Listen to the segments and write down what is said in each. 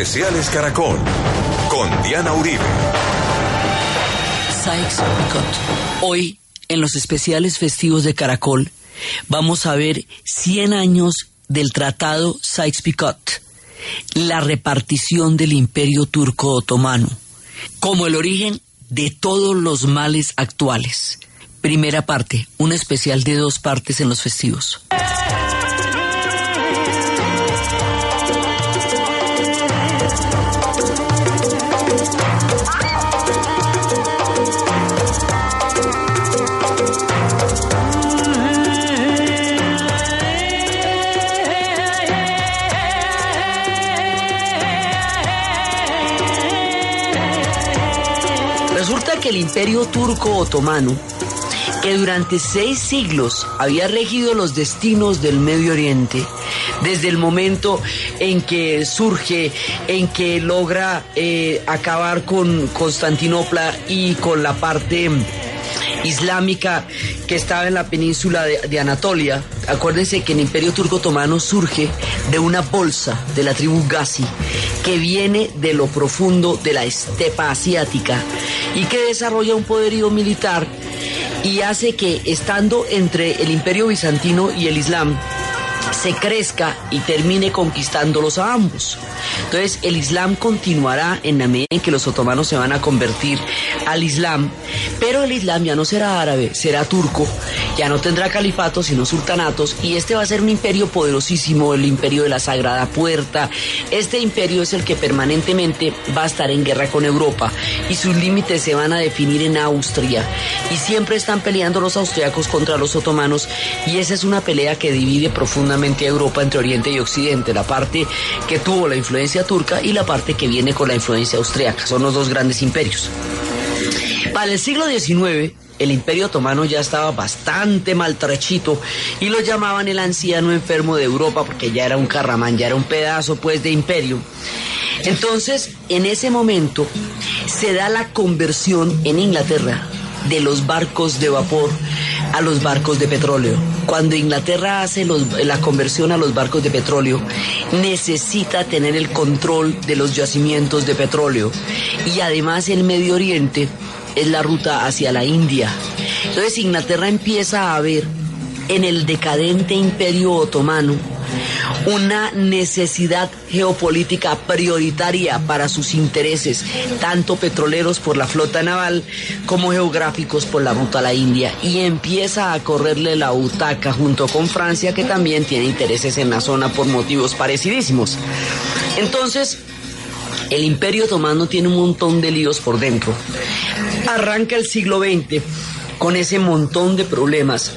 especiales Caracol con Diana Uribe. Sykes-Picot. Hoy, en los especiales festivos de Caracol, vamos a ver 100 años del Tratado Sykes-Picot, la repartición del Imperio Turco Otomano, como el origen de todos los males actuales. Primera parte, un especial de dos partes en los festivos. El imperio turco otomano, que durante seis siglos había regido los destinos del Medio Oriente, desde el momento en que surge, en que logra eh, acabar con Constantinopla y con la parte islámica que estaba en la península de, Anatolia. Acuérdense que el imperio turco otomano surge de una bolsa de la tribu Gazi que viene de lo profundo de la estepa asiática y que desarrolla un poderío militar y hace que estando entre el imperio bizantino y el islam se crezca y termine conquistándolos a ambos. Entonces el Islam continuará en la medida en que los otomanos se van a convertir al Islam, pero el Islam ya no será árabe, será turco, ya no tendrá califatos sino sultanatos y este va a ser un imperio poderosísimo, el imperio de la Sagrada Puerta. Este imperio es el que permanentemente va a estar en guerra con Europa y sus límites se van a definir en Austria y siempre están peleando los austriacos contra los otomanos y esa es una pelea que divide profundamente a Europa entre Oriente y Occidente, la parte que tuvo la influencia turca y la parte que viene con la influencia austriaca. Son los dos grandes imperios. Para el siglo XIX, el imperio otomano ya estaba bastante maltrechito y lo llamaban el anciano enfermo de Europa porque ya era un carramán, ya era un pedazo pues de imperio. Entonces, en ese momento se da la conversión en Inglaterra de los barcos de vapor a los barcos de petróleo. Cuando Inglaterra hace la conversión a los barcos de petróleo, necesita tener el control de los yacimientos de petróleo. Y además el Medio Oriente es la ruta hacia la India. Entonces Inglaterra empieza a ver en el decadente imperio otomano una necesidad geopolítica prioritaria para sus intereses, tanto petroleros por la flota naval como geográficos por la ruta a la India, y empieza a correrle la butaca junto con Francia, que también tiene intereses en la zona por motivos parecidísimos. Entonces, el imperio otomano tiene un montón de líos por dentro. Arranca el siglo XX con ese montón de problemas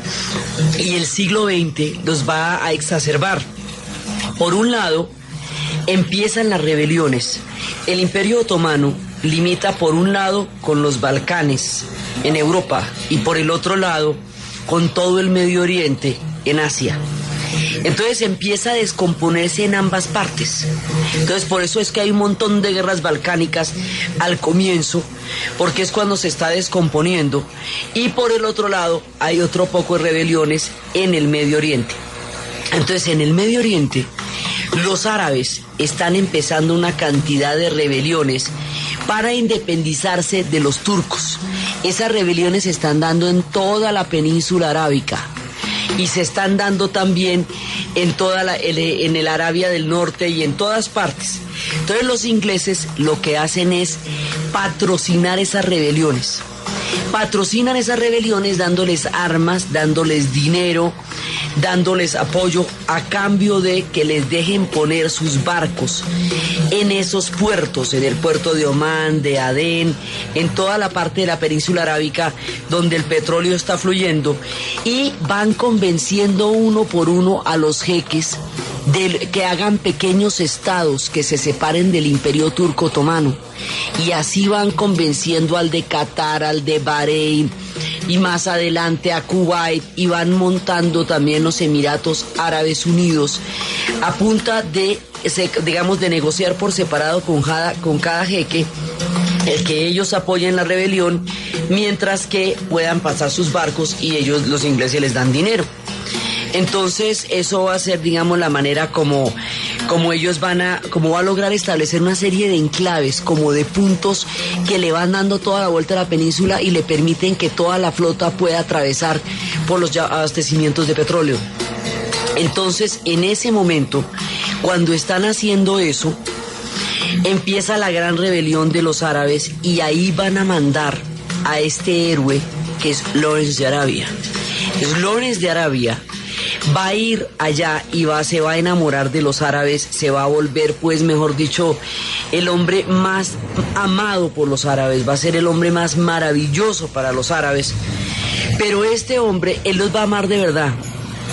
y el siglo XX los va a exacerbar. Por un lado, empiezan las rebeliones. El imperio otomano limita por un lado con los Balcanes en Europa y por el otro lado con todo el Medio Oriente en Asia. Entonces empieza a descomponerse en ambas partes. Entonces por eso es que hay un montón de guerras balcánicas al comienzo, porque es cuando se está descomponiendo. Y por el otro lado hay otro poco de rebeliones en el Medio Oriente. Entonces en el Medio Oriente los árabes están empezando una cantidad de rebeliones para independizarse de los turcos. Esas rebeliones se están dando en toda la península arábica y se están dando también en toda la, en el Arabia del Norte y en todas partes. Entonces los ingleses lo que hacen es patrocinar esas rebeliones. Patrocinan esas rebeliones dándoles armas, dándoles dinero, dándoles apoyo a cambio de que les dejen poner sus barcos en esos puertos, en el puerto de Omán, de Adén, en toda la parte de la península arábica donde el petróleo está fluyendo y van convenciendo uno por uno a los jeques de que hagan pequeños estados que se separen del imperio turco otomano. Y así van convenciendo al de Qatar, al de Bahrein, y más adelante a Kuwait y van montando también los Emiratos Árabes Unidos a punta de, digamos, de negociar por separado con cada, con cada jeque el que ellos apoyen la rebelión mientras que puedan pasar sus barcos y ellos los ingleses les dan dinero. Entonces eso va a ser, digamos, la manera como, como ellos van a, como va a lograr establecer una serie de enclaves, como de puntos que le van dando toda la vuelta a la península y le permiten que toda la flota pueda atravesar por los abastecimientos de petróleo. Entonces, en ese momento, cuando están haciendo eso, empieza la gran rebelión de los árabes y ahí van a mandar a este héroe que es Lawrence de Arabia. Es Lawrence de Arabia va a ir allá y va, se va a enamorar de los árabes, se va a volver, pues mejor dicho, el hombre más amado por los árabes, va a ser el hombre más maravilloso para los árabes. Pero este hombre, él los va a amar de verdad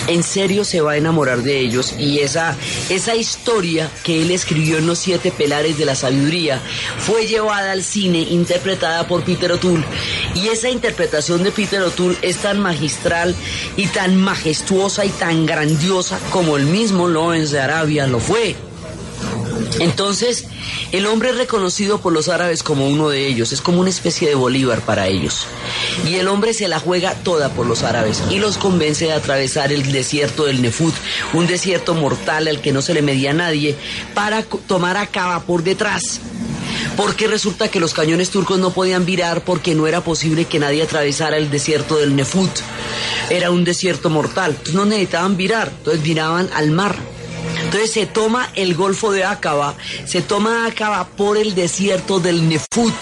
en serio se va a enamorar de ellos y esa, esa historia que él escribió en Los Siete Pelares de la Sabiduría fue llevada al cine interpretada por Peter O'Toole y esa interpretación de Peter O'Toole es tan magistral y tan majestuosa y tan grandiosa como el mismo Lawrence de Arabia lo fue. Entonces, el hombre es reconocido por los árabes como uno de ellos, es como una especie de Bolívar para ellos. Y el hombre se la juega toda por los árabes y los convence de atravesar el desierto del Nefut, un desierto mortal al que no se le medía nadie, para tomar a Cava por detrás. Porque resulta que los cañones turcos no podían virar porque no era posible que nadie atravesara el desierto del Nefut. Era un desierto mortal. Entonces no necesitaban virar, entonces viraban al mar. Entonces se toma el Golfo de Acaba, se toma Acaba por el desierto del Nefut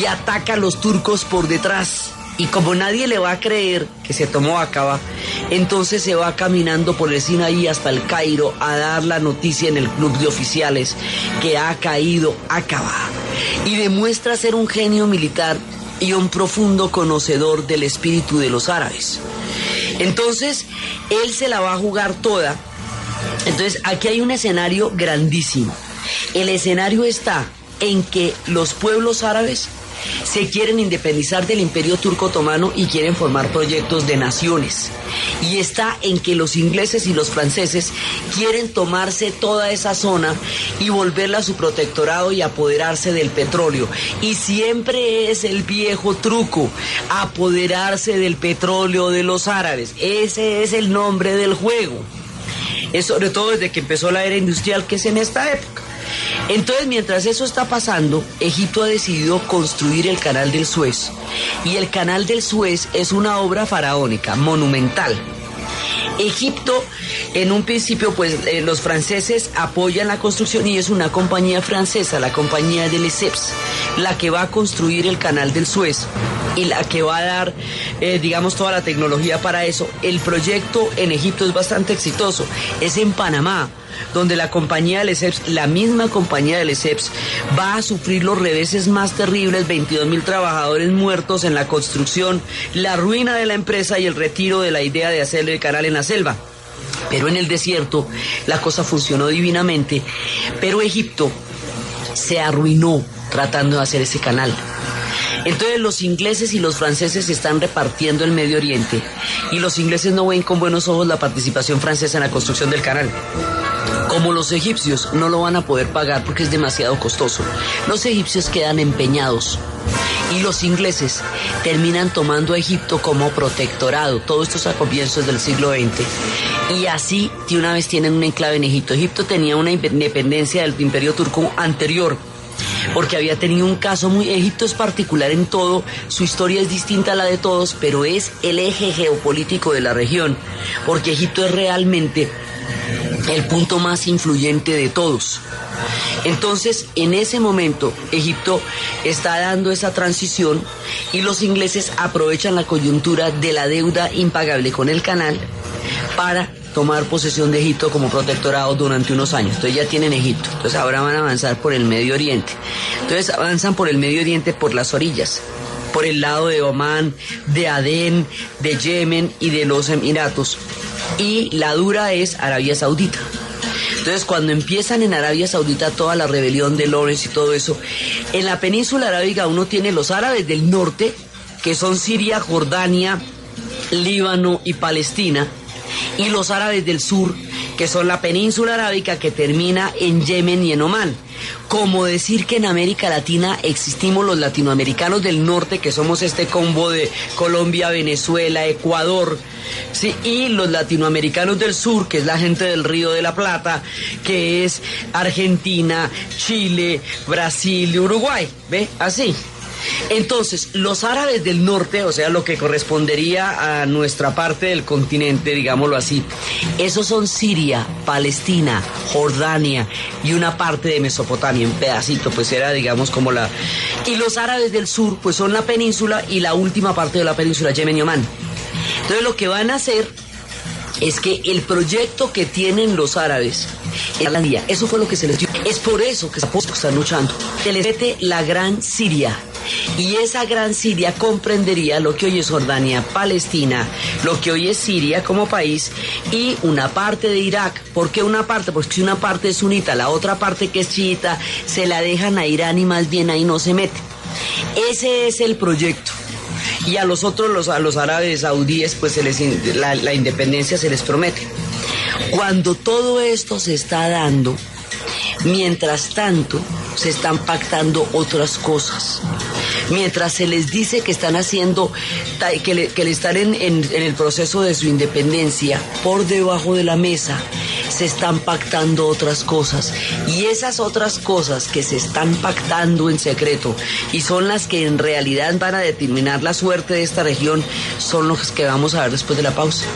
y ataca a los turcos por detrás. Y como nadie le va a creer que se tomó Acaba, entonces se va caminando por el Sinaí hasta el Cairo a dar la noticia en el club de oficiales que ha caído Acaba. Y demuestra ser un genio militar y un profundo conocedor del espíritu de los árabes. Entonces, él se la va a jugar toda entonces, aquí hay un escenario grandísimo. El escenario está en que los pueblos árabes se quieren independizar del imperio turco otomano y quieren formar proyectos de naciones. Y está en que los ingleses y los franceses quieren tomarse toda esa zona y volverla a su protectorado y apoderarse del petróleo. Y siempre es el viejo truco, apoderarse del petróleo de los árabes. Ese es el nombre del juego es sobre todo desde que empezó la era industrial, que es en esta época. Entonces, mientras eso está pasando, Egipto ha decidido construir el canal del Suez. Y el canal del Suez es una obra faraónica, monumental. Egipto, en un principio, pues eh, los franceses apoyan la construcción y es una compañía francesa, la compañía de Lesseps, la que va a construir el canal del Suez y la que va a dar, eh, digamos, toda la tecnología para eso. El proyecto en Egipto es bastante exitoso, es en Panamá donde la compañía de Lesseps, la misma compañía de Lesseps, va a sufrir los reveses más terribles, 22 mil trabajadores muertos en la construcción, la ruina de la empresa y el retiro de la idea de hacer el canal en la selva. Pero en el desierto la cosa funcionó divinamente, pero Egipto se arruinó tratando de hacer ese canal. Entonces los ingleses y los franceses están repartiendo el Medio Oriente y los ingleses no ven con buenos ojos la participación francesa en la construcción del canal. Como los egipcios no lo van a poder pagar porque es demasiado costoso, los egipcios quedan empeñados y los ingleses terminan tomando a Egipto como protectorado. Todo esto es a comienzos del siglo XX. Y así de una vez tienen un enclave en Egipto. Egipto tenía una independencia del imperio turco anterior porque había tenido un caso muy... Egipto es particular en todo, su historia es distinta a la de todos, pero es el eje geopolítico de la región, porque Egipto es realmente el punto más influyente de todos. Entonces, en ese momento, Egipto está dando esa transición y los ingleses aprovechan la coyuntura de la deuda impagable con el canal para tomar posesión de Egipto como protectorado durante unos años. Entonces ya tienen Egipto. Entonces ahora van a avanzar por el Medio Oriente. Entonces avanzan por el Medio Oriente por las orillas, por el lado de Omán, de Adén, de Yemen y de los Emiratos y la dura es Arabia Saudita. Entonces, cuando empiezan en Arabia Saudita toda la rebelión de Lawrence y todo eso, en la península arábiga uno tiene los árabes del norte, que son Siria, Jordania, Líbano y Palestina, y los árabes del sur, que son la península arábica que termina en Yemen y en Omán. Como decir que en América Latina existimos los latinoamericanos del norte, que somos este combo de Colombia, Venezuela, Ecuador, ¿sí? y los latinoamericanos del sur, que es la gente del Río de la Plata, que es Argentina, Chile, Brasil y Uruguay. ¿Ve? Así. Entonces, los árabes del norte, o sea, lo que correspondería a nuestra parte del continente, digámoslo así, esos son Siria, Palestina, Jordania y una parte de Mesopotamia, un pedacito, pues era, digamos, como la... Y los árabes del sur, pues son la península y la última parte de la península, Yemen y Omán. Entonces, lo que van a hacer es que el proyecto que tienen los árabes en la día, eso fue lo que se les dio. Es por eso que están luchando. Se les mete la gran Siria y esa gran Siria comprendería lo que hoy es Jordania, Palestina, lo que hoy es Siria como país y una parte de Irak. ¿Por qué una parte? Porque si una parte es sunita, la otra parte que es chiita, se la dejan a Irán y más bien ahí no se mete. Ese es el proyecto y a los otros, los, a los árabes saudíes, pues se les, la, la independencia se les promete. Cuando todo esto se está dando, mientras tanto, se están pactando otras cosas mientras se les dice que están haciendo, que le, están en, el proceso de su independencia, por debajo de la mesa se están pactando otras cosas. Y esas otras cosas que se están pactando en secreto y son las que en realidad van a determinar la suerte de esta región, son los que vamos a ver después de la pausa.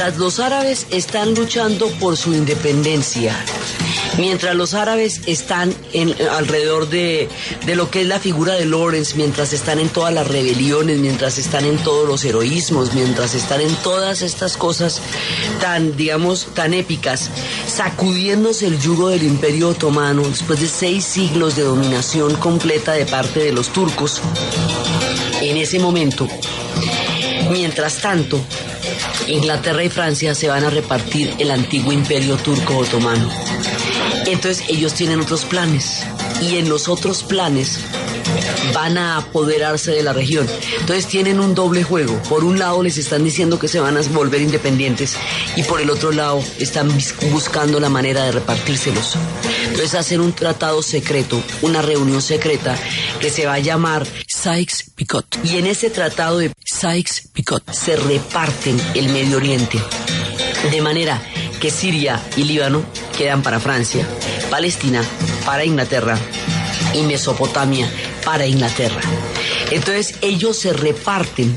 Mientras los árabes están luchando por su independencia, mientras los árabes están alrededor de, lo que es la figura de Lawrence, mientras están en todas las rebeliones, mientras están en todos los heroísmos, mientras están en todas estas cosas tan, digamos, tan épicas, sacudiéndose el yugo del imperio otomano después de seis siglos de dominación completa de parte de los turcos, en ese momento, mientras tanto, Inglaterra y Francia se van a repartir el antiguo imperio turco otomano. Entonces ellos tienen otros planes y en los otros planes van a apoderarse de la región. Entonces tienen un doble juego. Por un lado les están diciendo que se van a volver independientes y por el otro lado están buscando la manera de repartírselos. Entonces hacen un tratado secreto, una reunión secreta que se va a llamar Sykes-Picot. Y en ese tratado de Sykes-Picot se reparten el Medio Oriente. De manera que Siria y Líbano quedan para Francia, Palestina para Inglaterra y Mesopotamia para Inglaterra. Entonces ellos se reparten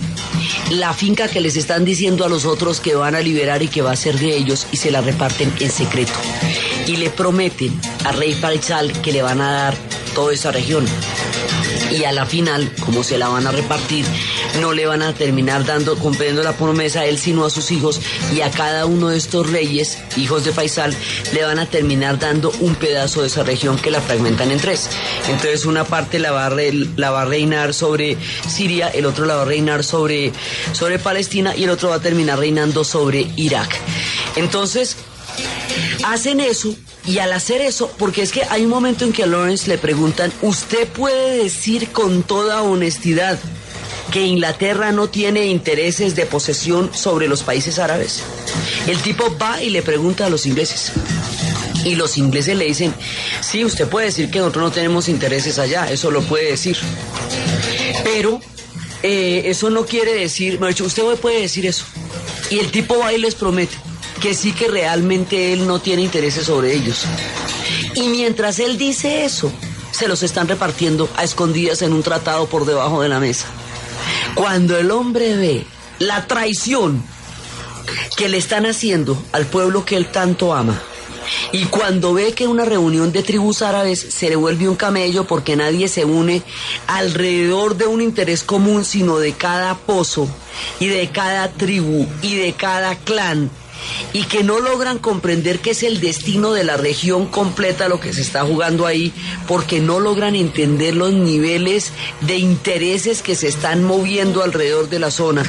la finca que les están diciendo a los otros que van a liberar y que va a ser de ellos y se la reparten en secreto. Y le prometen a Rey Faisal que le van a dar toda esa región y a la final, como se la van a repartir, no le van a terminar dando, cumpliendo la promesa a él, sino a sus hijos, y a cada uno de estos reyes, hijos de Faisal, le van a terminar dando un pedazo de esa región que la fragmentan en tres. Entonces una parte la va a, la va a reinar sobre Siria, el otro la va a reinar sobre, sobre Palestina y el otro va a terminar reinando sobre Irak. Entonces, hacen eso y al hacer eso, porque es que hay un momento en que a Lawrence le preguntan, ¿usted puede decir con toda honestidad que Inglaterra no tiene intereses de posesión sobre los países árabes? El tipo va y le pregunta a los ingleses. Y los ingleses le dicen, sí, usted puede decir que nosotros no tenemos intereses allá, eso lo puede decir. Pero eh, eso no quiere decir, usted puede decir eso. Y el tipo va y les promete que sí que realmente él no tiene intereses sobre ellos. Y mientras él dice eso, se los están repartiendo a escondidas en un tratado por debajo de la mesa. Cuando el hombre ve la traición que le están haciendo al pueblo que él tanto ama, y cuando ve que una reunión de tribus árabes se le vuelve un camello porque nadie se une alrededor de un interés común, sino de cada pozo y de cada tribu y de cada clan y que no logran comprender que es el destino de la región completa lo que se está jugando ahí, porque no logran entender los niveles de intereses que se están moviendo alrededor de la zona.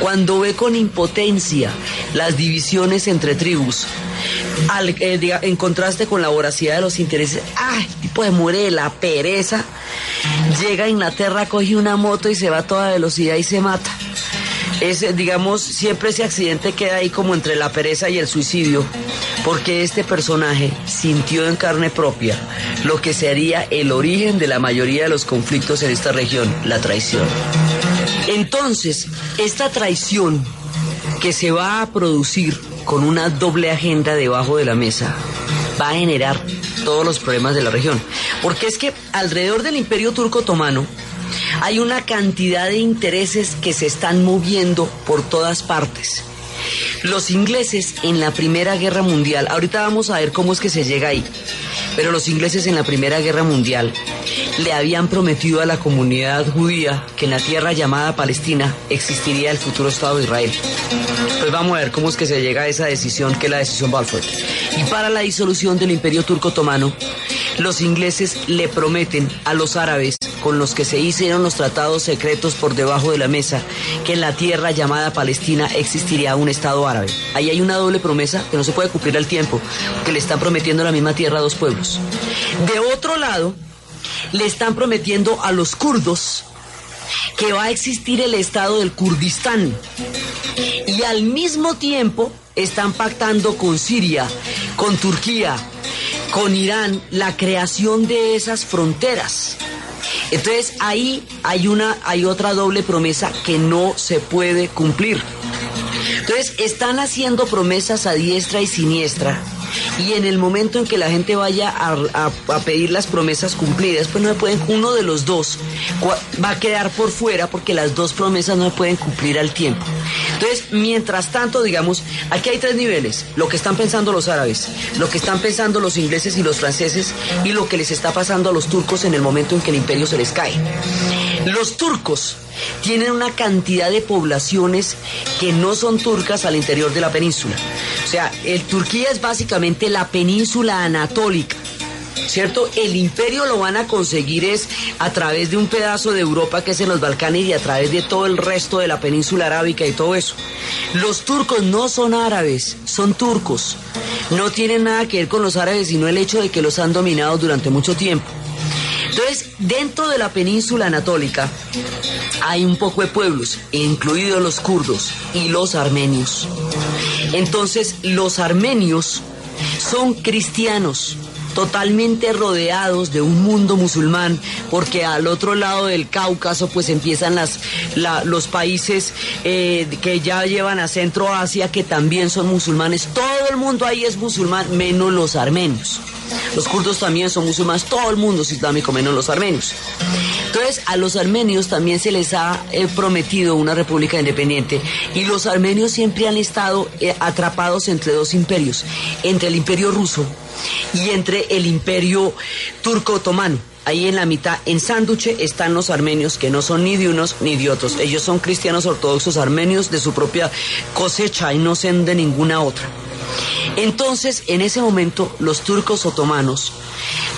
Cuando ve con impotencia las divisiones entre tribus, eh, en contraste con la voracidad de los intereses, ¡ay! de muere la pereza, llega a Inglaterra, coge una moto y se va a toda velocidad y se mata. Es, digamos, siempre ese accidente queda ahí como entre la pereza y el suicidio, porque este personaje sintió en carne propia lo que sería el origen de la mayoría de los conflictos en esta región, la traición. Entonces, esta traición que se va a producir con una doble agenda debajo de la mesa va a generar todos los problemas de la región. Porque es que alrededor del imperio turco otomano hay una cantidad de intereses que se están moviendo por todas partes. Los ingleses en la Primera Guerra Mundial, ahorita vamos a ver cómo es que se llega ahí, pero los ingleses en la Primera Guerra Mundial le habían prometido a la comunidad judía que en la tierra llamada Palestina existiría el futuro Estado de Israel. Pues vamos a ver cómo es que se llega a esa decisión, que es la decisión Balfour. Y para la disolución del Imperio Turco Otomano, los ingleses le prometen a los árabes con los que se hicieron los tratados secretos por debajo de la mesa que en la tierra llamada Palestina existiría un Estado árabe. Ahí hay una doble promesa que no se puede cumplir al tiempo, porque le están prometiendo la misma tierra a dos pueblos. De otro lado, le están prometiendo a los kurdos que va a existir el Estado del Kurdistán. Y al mismo tiempo están pactando con Siria, con Turquía, con Irán la creación de esas fronteras. Entonces ahí hay una hay otra doble promesa que no se puede cumplir. Entonces están haciendo promesas a diestra y siniestra y en el momento en que la gente vaya a, pedir las promesas cumplidas, pues no pueden, uno de los dos va a quedar por fuera porque las dos promesas no se pueden cumplir al tiempo. Entonces, mientras tanto, digamos, aquí hay tres niveles, lo que están pensando los árabes, lo que están pensando los ingleses y los franceses y lo que les está pasando a los turcos en el momento en que el imperio se les cae. Los turcos tienen una cantidad de poblaciones que no son turcas al interior de la península. O sea, el Turquía es básicamente la península anatólica. ¿Cierto? El imperio lo van a conseguir es a través de un pedazo de Europa que es en los Balcanes y a través de todo el resto de la península arábica y todo eso. Los turcos no son árabes, son turcos. No tienen nada que ver con los árabes, sino el hecho de que los han dominado durante mucho tiempo. Entonces, dentro de la península anatólica hay un poco de pueblos, incluidos los kurdos y los armenios. Entonces, los armenios son cristianos, totalmente rodeados de un mundo musulmán, porque al otro lado del Cáucaso pues empiezan las, los países eh, que ya llevan a Centro Asia que también son musulmanes. Todo el mundo ahí es musulmán, menos los armenios. Los kurdos también son musulmanes, todo el mundo es islámico, menos los armenios. Entonces, a los armenios también se les ha eh, prometido una república independiente y los armenios siempre han estado eh, atrapados entre dos imperios, entre el imperio ruso y entre el imperio turco-otomano. Ahí en la mitad, en Sánduche, están los armenios, que no son ni de unos ni de otros. Ellos son cristianos ortodoxos armenios de su propia cosecha y no son de ninguna otra. Entonces, en ese momento, los turcos otomanos,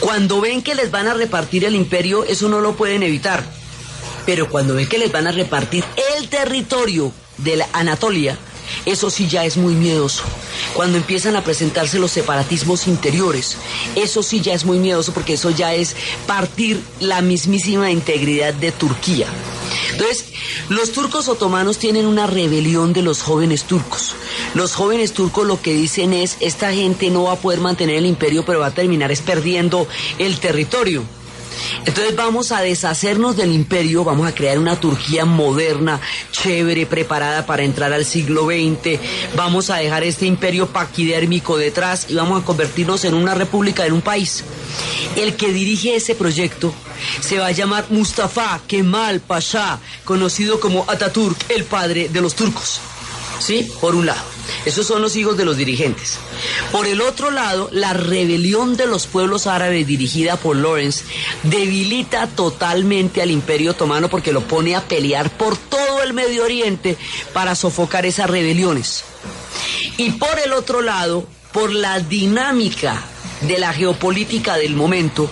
cuando ven que les van a repartir el imperio, eso no lo pueden evitar. Pero cuando ven que les van a repartir el territorio de la Anatolia, eso sí ya es muy miedoso. Cuando empiezan a presentarse los separatismos interiores, eso sí ya es muy miedoso porque eso ya es partir la mismísima integridad de Turquía. Entonces, los turcos otomanos tienen una rebelión de los jóvenes turcos. Los jóvenes turcos lo que dicen es, esta gente no va a poder mantener el imperio, pero va a terminar es perdiendo el territorio. Entonces vamos a deshacernos del imperio, vamos a crear una Turquía moderna, chévere, preparada para entrar al siglo XX, vamos a dejar este imperio paquidérmico detrás y vamos a convertirnos en una república, en un país. El que dirige ese proyecto se va a llamar Mustafa Kemal Pasha, conocido como Ataturk, el padre de los turcos. ¿Sí? Por un lado. Esos son los hijos de los dirigentes. Por el otro lado, la rebelión de los pueblos árabes dirigida por Lawrence debilita totalmente al imperio otomano porque lo pone a pelear por todo el Medio Oriente para sofocar esas rebeliones. Y por el otro lado, por la dinámica de la geopolítica del momento,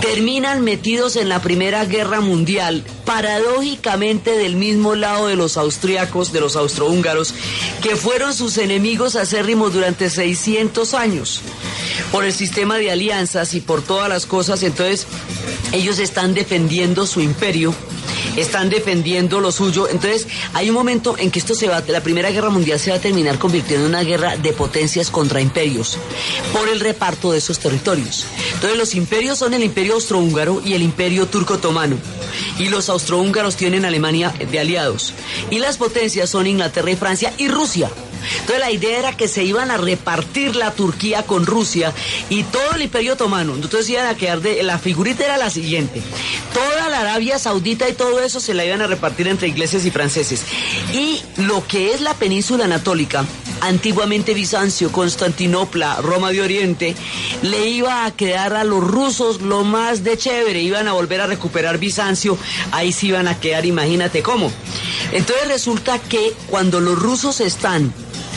terminan metidos en la Primera Guerra Mundial, paradójicamente del mismo lado de los austriacos, de los austrohúngaros, que fueron sus enemigos acérrimos durante 600 años, por el sistema de alianzas y por todas las cosas. Entonces, ellos están defendiendo su imperio están defendiendo lo suyo. Entonces, hay un momento en que esto se va, la Primera Guerra Mundial se va a terminar convirtiendo en una guerra de potencias contra imperios por el reparto de esos territorios. Entonces, los imperios son el imperio austrohúngaro y el imperio turco-otomano. Y los austrohúngaros tienen Alemania de aliados. Y las potencias son Inglaterra y Francia y Rusia. Entonces la idea era que se iban a repartir la Turquía con Rusia y todo el imperio otomano. Entonces iban a quedar de, la figurita era la siguiente. Toda la Arabia Saudita y todo eso se la iban a repartir entre ingleses y franceses. Y lo que es la península anatólica, antiguamente Bizancio, Constantinopla, Roma de Oriente, le iba a quedar a los rusos lo más de chévere, iban a volver a recuperar Bizancio, ahí sí iban a quedar, imagínate cómo. Entonces resulta que cuando los rusos están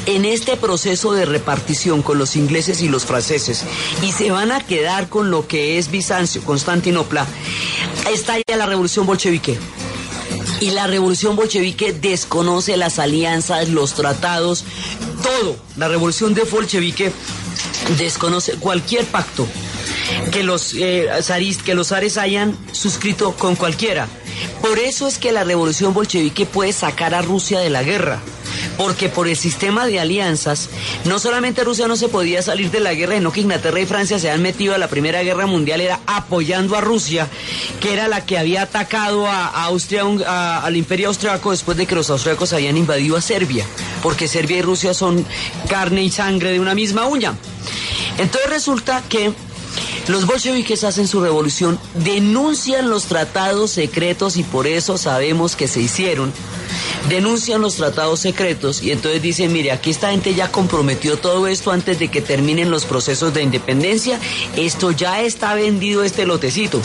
en este proceso de repartición con los ingleses y los franceses y se van a quedar con lo que es Bizancio, Constantinopla, está ya la revolución bolchevique. Y la revolución bolchevique desconoce las alianzas, los tratados, todo. La revolución de bolchevique desconoce cualquier pacto que los, eh, que los zares hayan suscrito con cualquiera. Por eso es que la revolución bolchevique puede sacar a Rusia de la guerra porque por el sistema de alianzas, no solamente Rusia no se podía salir de la guerra, sino que Inglaterra y Francia se han metido a la Primera Guerra Mundial, era apoyando a Rusia, que era la que había atacado a, Austria, al Imperio Austriaco después de que los austriacos habían invadido a Serbia, porque Serbia y Rusia son carne y sangre de una misma uña. Entonces resulta que los bolcheviques hacen su revolución, denuncian los tratados secretos y por eso sabemos que se hicieron denuncian los tratados secretos y entonces dicen, mire, aquí esta gente ya comprometió todo esto antes de que terminen los procesos de independencia, esto ya está vendido este lotecito.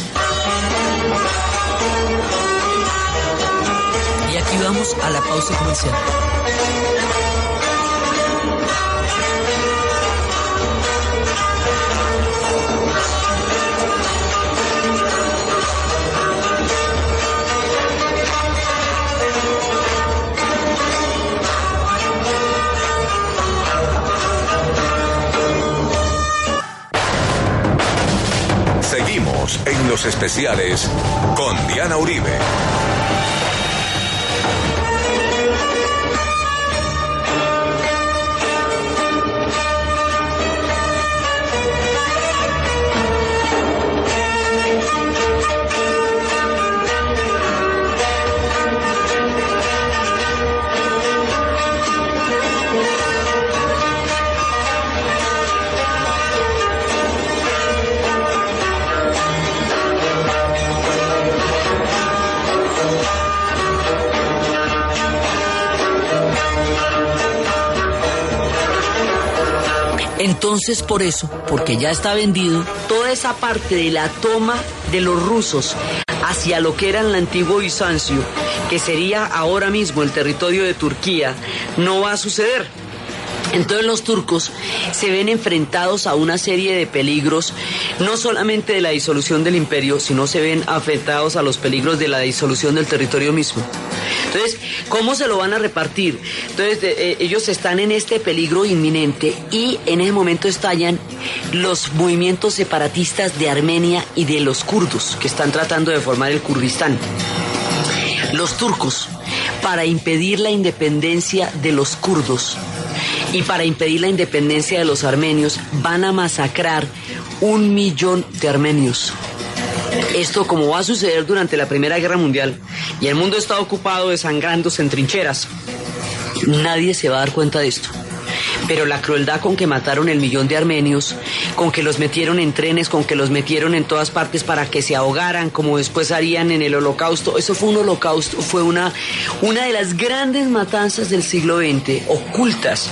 Y aquí vamos a la pausa comercial. En los especiales con Diana Uribe. Entonces, por eso, porque ya está vendido, toda esa parte de la toma de los rusos hacia lo que era el antiguo Bizancio, que sería ahora mismo el territorio de Turquía, no va a suceder. Entonces los turcos se ven enfrentados a una serie de peligros, no solamente de la disolución del imperio, sino se ven afectados a los peligros de la disolución del territorio mismo. Entonces, ¿cómo se lo van a repartir? Entonces, eh, ellos están en este peligro inminente y en ese momento estallan los movimientos separatistas de Armenia y de los kurdos que están tratando de formar el Kurdistán. Los turcos, para impedir la independencia de los kurdos, y para impedir la independencia de los armenios van a masacrar un millón de armenios. Esto como va a suceder durante la Primera Guerra Mundial y el mundo está ocupado desangrándose en trincheras, nadie se va a dar cuenta de esto. Pero la crueldad con que mataron el millón de armenios, con que los metieron en trenes, con que los metieron en todas partes para que se ahogaran, como después harían en el holocausto, eso fue un holocausto, fue una, una de las grandes matanzas del siglo XX, ocultas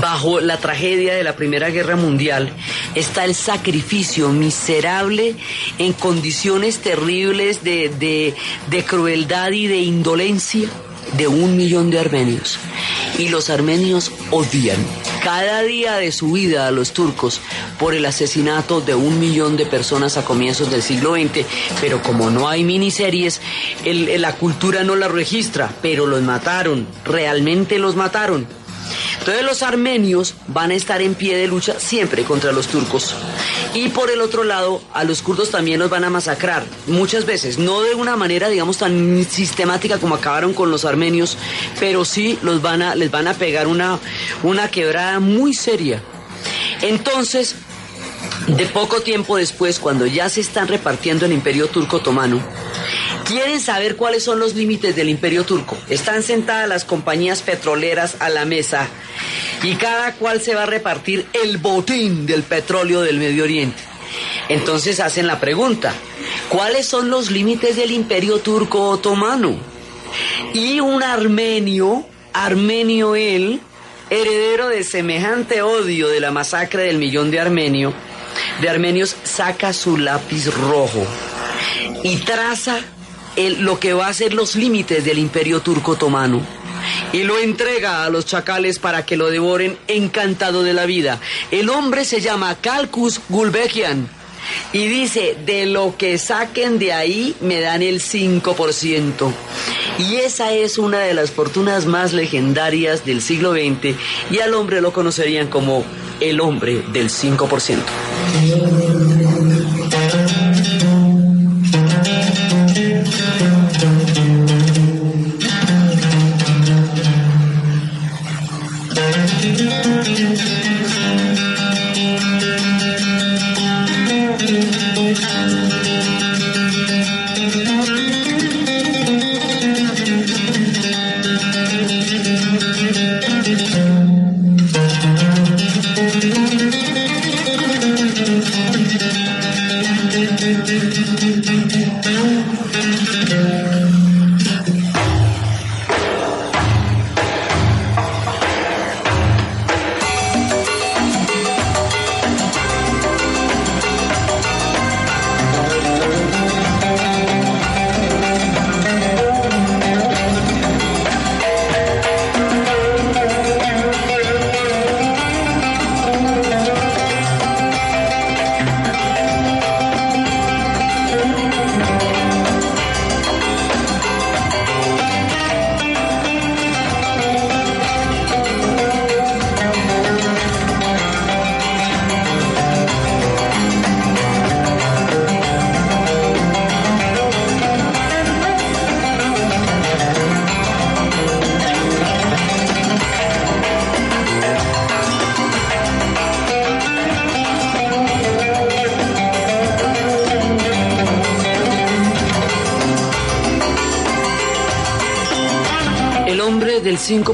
bajo la tragedia de la Primera Guerra Mundial está el sacrificio miserable en condiciones terribles de, de, de crueldad y de indolencia de un millón de armenios. Y los armenios odian cada día de su vida a los turcos por el asesinato de un millón de personas a comienzos del siglo XX, pero como no hay miniseries, la cultura no la registra, pero los mataron, realmente los mataron. Entonces los armenios van a estar en pie de lucha siempre contra los turcos. Y por el otro lado, a los kurdos también los van a masacrar, muchas veces, no de una manera, digamos, tan sistemática como acabaron con los armenios, pero sí los van a, les van a pegar una, una quebrada muy seria. Entonces, de poco tiempo después, cuando ya se están repartiendo el imperio turco otomano, quieren saber cuáles son los límites del imperio turco. Están sentadas las compañías petroleras a la mesa y cada cual se va a repartir el botín del petróleo del Medio Oriente. Entonces hacen la pregunta, ¿cuáles son los límites del imperio turco otomano? Y un armenio, armenio él, heredero de semejante odio de la masacre del millón de armenio, de armenios, saca su lápiz rojo y traza lo que va a ser los límites del imperio turco otomano y lo entrega a los chacales para que lo devoren encantado de la vida. El hombre se llama Kalkus Gulbekian y dice, de lo que saquen de ahí me dan el 5%. Y esa es una de las fortunas más legendarias del siglo XX y al hombre lo conocerían como el hombre del 5%.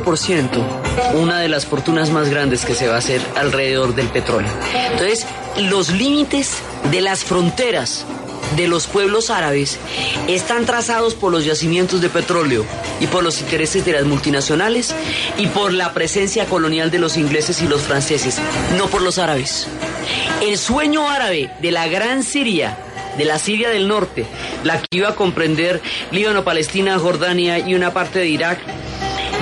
Del 5%, una de las fortunas más grandes que se va a hacer alrededor del petróleo. Entonces, los límites de las fronteras de los pueblos árabes están trazados por los yacimientos de petróleo y por los intereses de las multinacionales y por la presencia colonial de los ingleses y los franceses, no por los árabes. El sueño árabe de la gran Siria, de la Siria del norte, la que iba a comprender Líbano, Palestina, Jordania y una parte de Irak,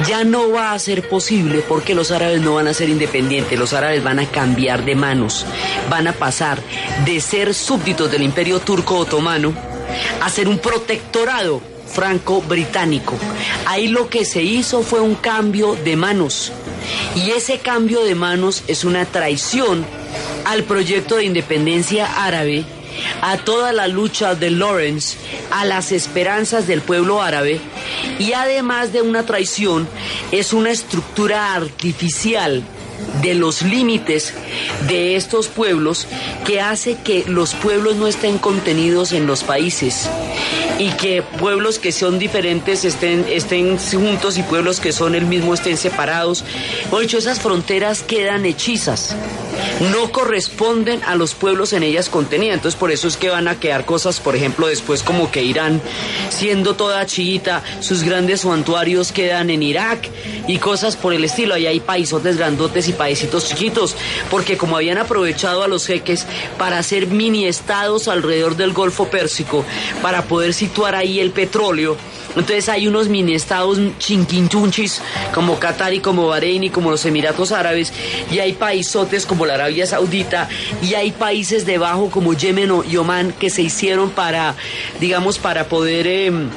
ya no va a ser posible porque los árabes no van a ser independientes, los árabes van a cambiar de manos, van a pasar de ser súbditos del imperio turco otomano a ser un protectorado franco-británico. Ahí lo que se hizo fue un cambio de manos y ese cambio de manos es una traición al proyecto de independencia árabe a toda la lucha de Lawrence, a las esperanzas del pueblo árabe y además de una traición, es una estructura artificial de los límites de estos pueblos que hace que los pueblos no estén contenidos en los países y que pueblos que son diferentes estén, estén juntos y pueblos que son el mismo estén separados. O hecho, esas fronteras quedan hechizas no corresponden a los pueblos en ellas contenidas. Entonces por eso es que van a quedar cosas, por ejemplo, después como que Irán, siendo toda chiita, sus grandes santuarios quedan en Irak y cosas por el estilo. Ahí hay paisotes grandotes y paisitos chiquitos, porque como habían aprovechado a los jeques para hacer mini estados alrededor del Golfo Pérsico, para poder situar ahí el petróleo, entonces hay unos mini estados chinquinchunchis como Qatar y como Bahrein y como los Emiratos Árabes y hay paisotes como la Arabia Saudita y hay países debajo como Yemen y Oman que se hicieron para, digamos, para poder... Em,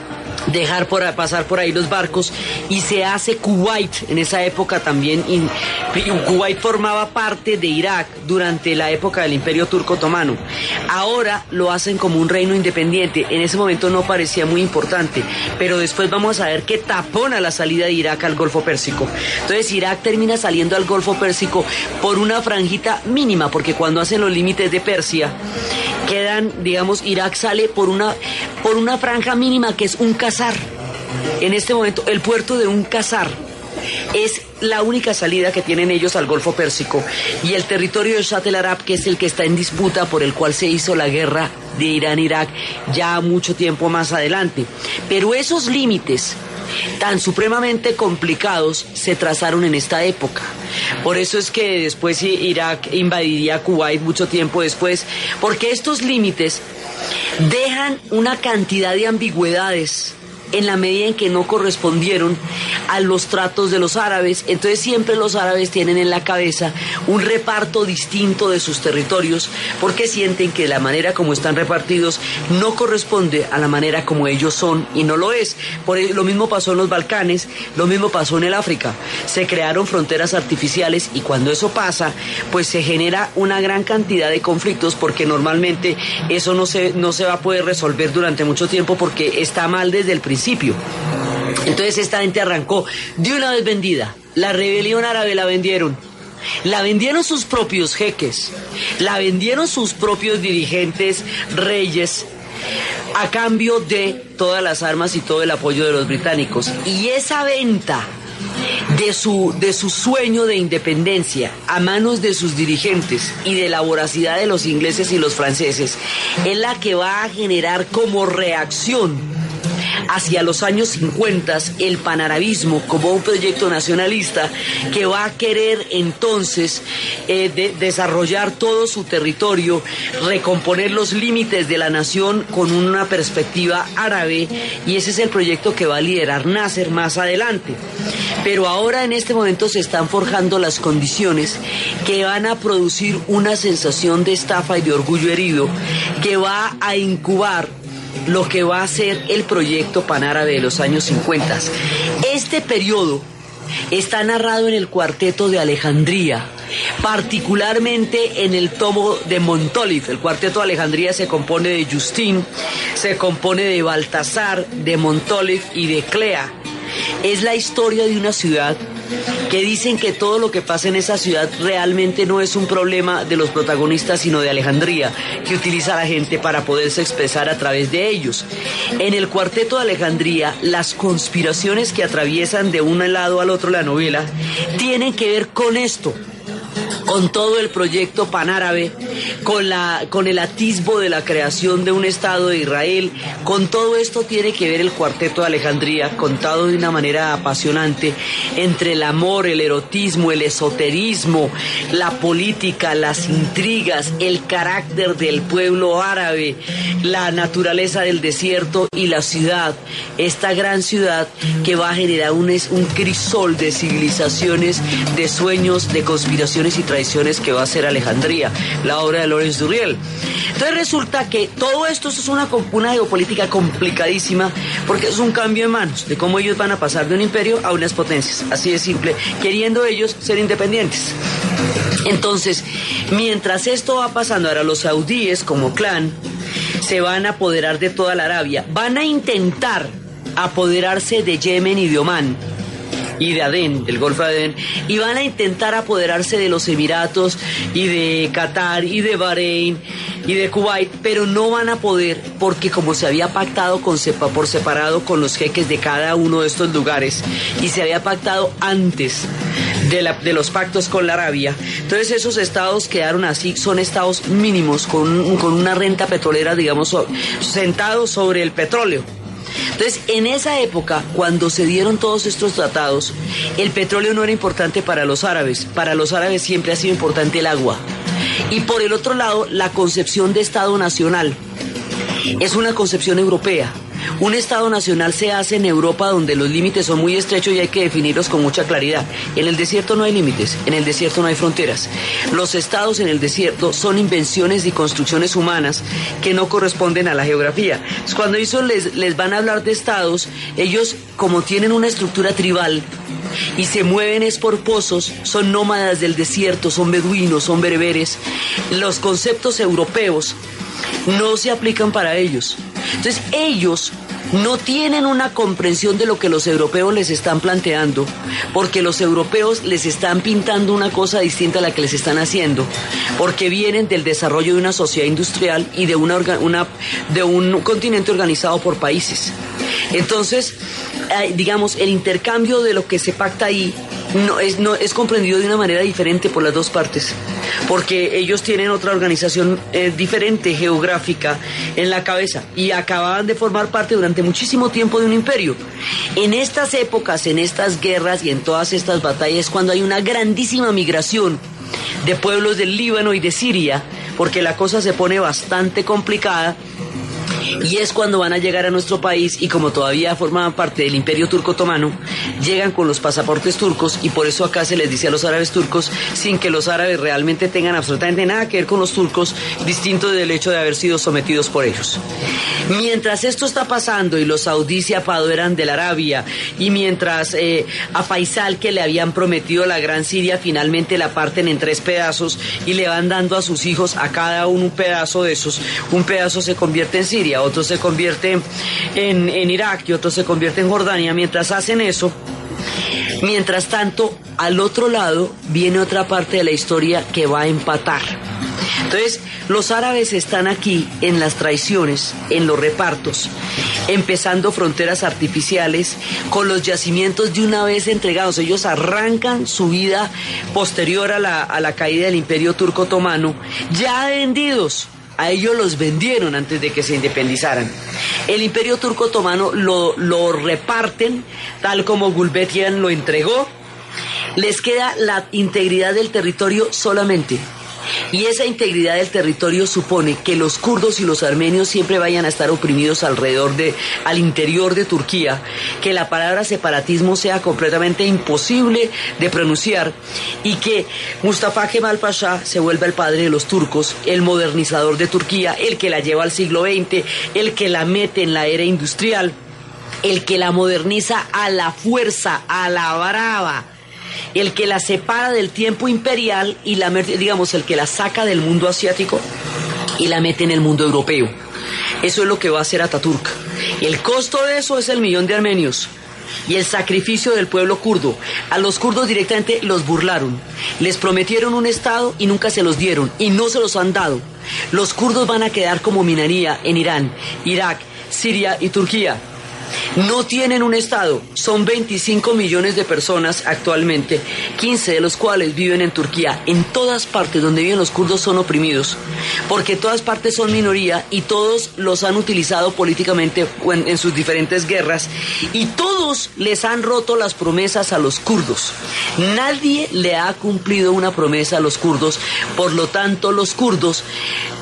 dejar por, pasar por ahí los barcos y se hace Kuwait en esa época también. Y, Kuwait formaba parte de Irak durante la época del Imperio Turco Otomano. Ahora lo hacen como un reino independiente. En ese momento no parecía muy importante, pero después vamos a ver que tapona la salida de Irak al Golfo Pérsico. Entonces Irak termina saliendo al Golfo Pérsico por una franjita mínima, porque cuando hacen los límites de Persia, quedan, digamos, Irak sale por una, por una franja mínima que es un cazar. En este momento, el puerto de un cazar es la única salida que tienen ellos al Golfo Pérsico y el territorio de Shat el Arab, que es el que está en disputa por el cual se hizo la guerra de Irán-Irak ya mucho tiempo más adelante. Pero esos límites tan supremamente complicados se trazaron en esta época. Por eso es que después Irak invadiría Kuwait mucho tiempo después, porque estos límites dejan una cantidad de ambigüedades en la medida en que no correspondieron a los tratos de los árabes. Entonces siempre los árabes tienen en la cabeza un reparto distinto de sus territorios porque sienten que la manera como están repartidos no corresponde a la manera como ellos son y no lo es. Por lo mismo pasó en los Balcanes, lo mismo pasó en el África. Se crearon fronteras artificiales y cuando eso pasa, pues se genera una gran cantidad de conflictos porque normalmente eso no se, no se va a poder resolver durante mucho tiempo porque está mal desde el principio entonces esta gente arrancó de una vez vendida. La rebelión árabe la vendieron. La vendieron sus propios jeques, la vendieron sus propios dirigentes, reyes, a cambio de todas las armas y todo el apoyo de los británicos. Y esa venta de su, de su sueño de independencia a manos de sus dirigentes y de la voracidad de los ingleses y los franceses es la que va a generar como reacción hacia los años 50 el panarabismo como un proyecto nacionalista que va a querer entonces eh, desarrollar todo su territorio, recomponer los límites de la nación con una perspectiva árabe y ese es el proyecto que va a liderar Nasser más adelante. Pero ahora en este momento se están forjando las condiciones que van a producir una sensación de estafa y de orgullo herido que va a incubar lo que va a ser el proyecto panárabe de los años 50. Este periodo está narrado en el cuarteto de Alejandría, particularmente en el tomo de Montolif. El cuarteto de Alejandría se compone de Justín, se compone de Baltasar, de Montolif y de Clea. Es la historia de una ciudad que dicen que todo lo que pasa en esa ciudad realmente no es un problema de los protagonistas, sino de Alejandría, que utiliza a la gente para poderse expresar a través de ellos. En el cuarteto de Alejandría, las conspiraciones que atraviesan de un lado al otro la novela tienen que ver con esto con todo el proyecto panárabe, con, la, con el atisbo de la creación de un Estado de Israel, con todo esto tiene que ver el cuarteto de Alejandría, contado de una manera apasionante, entre el amor, el erotismo, el esoterismo, la política, las intrigas, el carácter del pueblo árabe, la naturaleza del desierto y la ciudad, esta gran ciudad que va a generar un, un crisol de civilizaciones, de sueños, de conspiraciones y tradiciones que va a ser Alejandría, la obra de Lorenz Duriel. Entonces resulta que todo esto es una, una geopolítica complicadísima porque es un cambio de manos de cómo ellos van a pasar de un imperio a unas potencias, así de simple, queriendo ellos ser independientes. Entonces, mientras esto va pasando, ahora los saudíes como clan se van a apoderar de toda la Arabia, van a intentar apoderarse de Yemen y de Omán y de Adén, del Golfo de Adén, y van a intentar apoderarse de los Emiratos y de Qatar y de Bahrein y de Kuwait, pero no van a poder porque como se había pactado con, por separado con los jeques de cada uno de estos lugares y se había pactado antes de los pactos con la Arabia, entonces esos estados quedaron así, son estados mínimos con, con una renta petrolera, digamos, sentados sobre el petróleo. Entonces, en esa época, cuando se dieron todos estos tratados, el petróleo no era importante para los árabes. Para los árabes siempre ha sido importante el agua. Y por el otro lado, la concepción de Estado nacional es una concepción europea. Un Estado nacional se hace en Europa donde los límites son muy estrechos y hay que definirlos con mucha claridad. En el desierto no hay límites, en el desierto no hay fronteras. Los estados en el desierto son invenciones y construcciones humanas que no corresponden a la geografía. Cuando eso les, les van a hablar de estados, ellos como tienen una estructura tribal, y se mueven es por pozos, son nómadas del desierto, son beduinos, son bereberes. Los conceptos europeos no se aplican para ellos. Entonces ellos no tienen una comprensión de lo que los europeos les están planteando, porque los europeos les están pintando una cosa distinta a la que les están haciendo, porque vienen del desarrollo de una sociedad industrial y de, una, de un continente organizado por países. Entonces, eh, digamos, el intercambio de lo que se pacta ahí no es, no, es comprendido de una manera diferente por las dos partes, porque ellos tienen otra organización eh, diferente geográfica en la cabeza y acababan de formar parte durante muchísimo tiempo de un imperio. En estas épocas, en estas guerras y en todas estas batallas, cuando hay una grandísima migración de pueblos del Líbano y de Siria, porque la cosa se pone bastante complicada, y es cuando van a llegar a nuestro país y como todavía formaban parte del imperio turco otomano, llegan con los pasaportes turcos y por eso acá se les dice a los árabes turcos sin que los árabes realmente tengan absolutamente nada que ver con los turcos, distinto del hecho de haber sido sometidos por ellos. Mientras esto está pasando y los saudíes y Apado eran de la Arabia y mientras eh, a Faisal que le habían prometido la gran Siria finalmente la parten en tres pedazos y le van dando a sus hijos a cada uno un pedazo de esos, un pedazo se convierte en Siria, otro se convierte en, en Irak y otro se convierte en Jordania. Mientras hacen eso, mientras tanto, al otro lado viene otra parte de la historia que va a empatar. Entonces, los árabes están aquí en las traiciones, en los repartos, empezando fronteras artificiales con los yacimientos de una vez entregados. Ellos arrancan su vida posterior a la, a la caída del imperio turco otomano, ya vendidos a ellos los vendieron antes de que se independizaran. El imperio turco otomano lo, lo reparten tal como Gulbetian lo entregó. Les queda la integridad del territorio solamente. Y esa integridad del territorio supone que los kurdos y los armenios siempre vayan a estar oprimidos alrededor de, al interior de Turquía, que la palabra separatismo sea completamente imposible de pronunciar y que Mustafa Kemal Pasha se vuelva el padre de los turcos, el modernizador de Turquía, el que la lleva al siglo XX, el que la mete en la era industrial, el que la moderniza a la fuerza, a la brava el que la separa del tiempo imperial y la, digamos, el que la saca del mundo asiático y la mete en el mundo europeo. Eso es lo que va a hacer Ataturk. El costo de eso es el millón de armenios y el sacrificio del pueblo kurdo. A los kurdos directamente los burlaron. Les prometieron un Estado y nunca se los dieron y no se los han dado. Los kurdos van a quedar como minoría en Irán, Irak, Siria y Turquía no tienen un Estado. Son 25 millones de personas actualmente, 15 de los cuales viven en Turquía. En todas partes donde viven los kurdos son oprimidos, porque todas partes son minoría y todos los han utilizado políticamente en, sus diferentes guerras y todos les han roto las promesas a los kurdos. Nadie le ha cumplido una promesa a los kurdos, por lo tanto los kurdos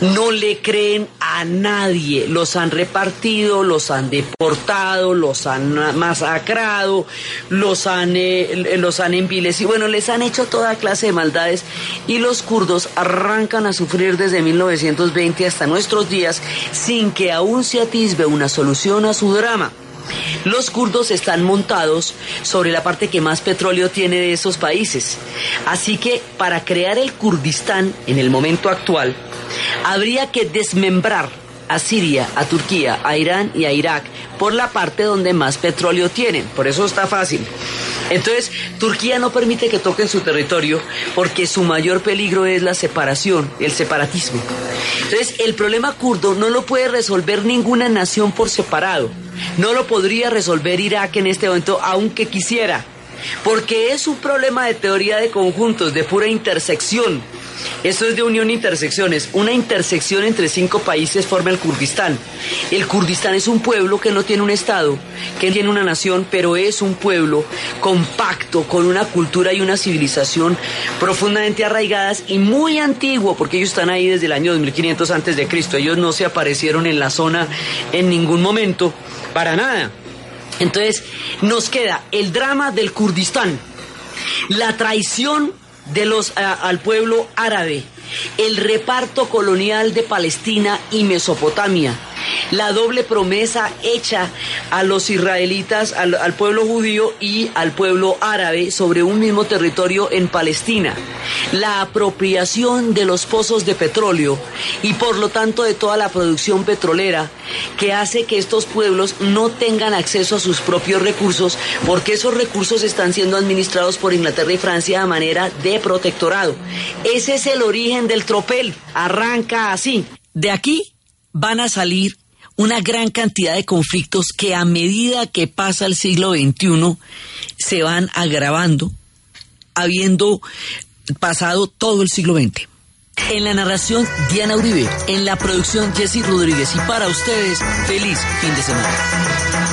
no le creen a nadie. Los han repartido, los han deportado, los han masacrado, los han, eh, los han bueno, les han hecho toda clase de maldades y los kurdos arrancan a sufrir desde 1920 hasta nuestros días sin que aún se atisbe una solución a su drama. Los kurdos están montados sobre la parte que más petróleo tiene de esos países. Así que para crear el Kurdistán en el momento actual, habría que desmembrar a Siria, a Turquía, a Irán y a Irak por la parte donde más petróleo tienen. Por eso está fácil. Entonces, Turquía no permite que toquen su territorio porque su mayor peligro es la separación, el separatismo. Entonces, el problema kurdo no lo puede resolver ninguna nación por separado. No lo podría resolver Irak en este momento, aunque quisiera. Porque es un problema de teoría de conjuntos, de pura intersección. Esto es de unión intersecciones. Una intersección entre cinco países forma el Kurdistán. El Kurdistán es un pueblo que no tiene un Estado, que tiene una nación, pero es un pueblo compacto, con una cultura y una civilización profundamente arraigadas y muy antiguo, porque ellos están ahí desde el año 2500 antes de Cristo. Ellos no se aparecieron en la zona en ningún momento, para nada. Entonces, nos queda el drama del Kurdistán, la traición de los, al pueblo árabe, el reparto colonial de Palestina y Mesopotamia, la doble promesa hecha a los israelitas, al, pueblo judío y al pueblo árabe sobre un mismo territorio en Palestina, la apropiación de los pozos de petróleo y por lo tanto de toda la producción petrolera que hace que estos pueblos no tengan acceso a sus propios recursos porque esos recursos están siendo administrados por Inglaterra y Francia a manera de protectorado. Ese es el origen del tropel, arranca así. De aquí van a salir una gran cantidad de conflictos que a medida que pasa el siglo XXI se van agravando, habiendo pasado todo el siglo XX. En la narración, Diana Uribe. En la producción, Jesse Rodríguez. Y para ustedes, feliz fin de semana.